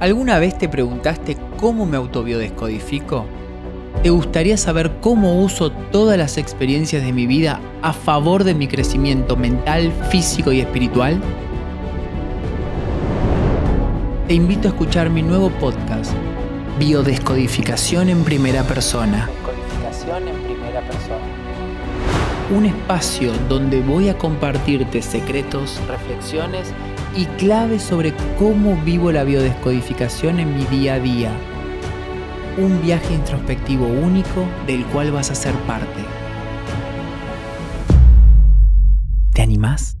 ¿Alguna vez te preguntaste cómo me autobiodescodifico? ¿Te gustaría saber cómo uso todas las experiencias de mi vida a favor de mi crecimiento mental, físico y espiritual? Te invito a escuchar mi nuevo podcast, Biodescodificación en primera persona. Un espacio donde voy a compartirte secretos, reflexiones y claves sobre cómo vivo la biodescodificación en mi día a día. Un viaje introspectivo único del cual vas a ser parte. ¿Te animás?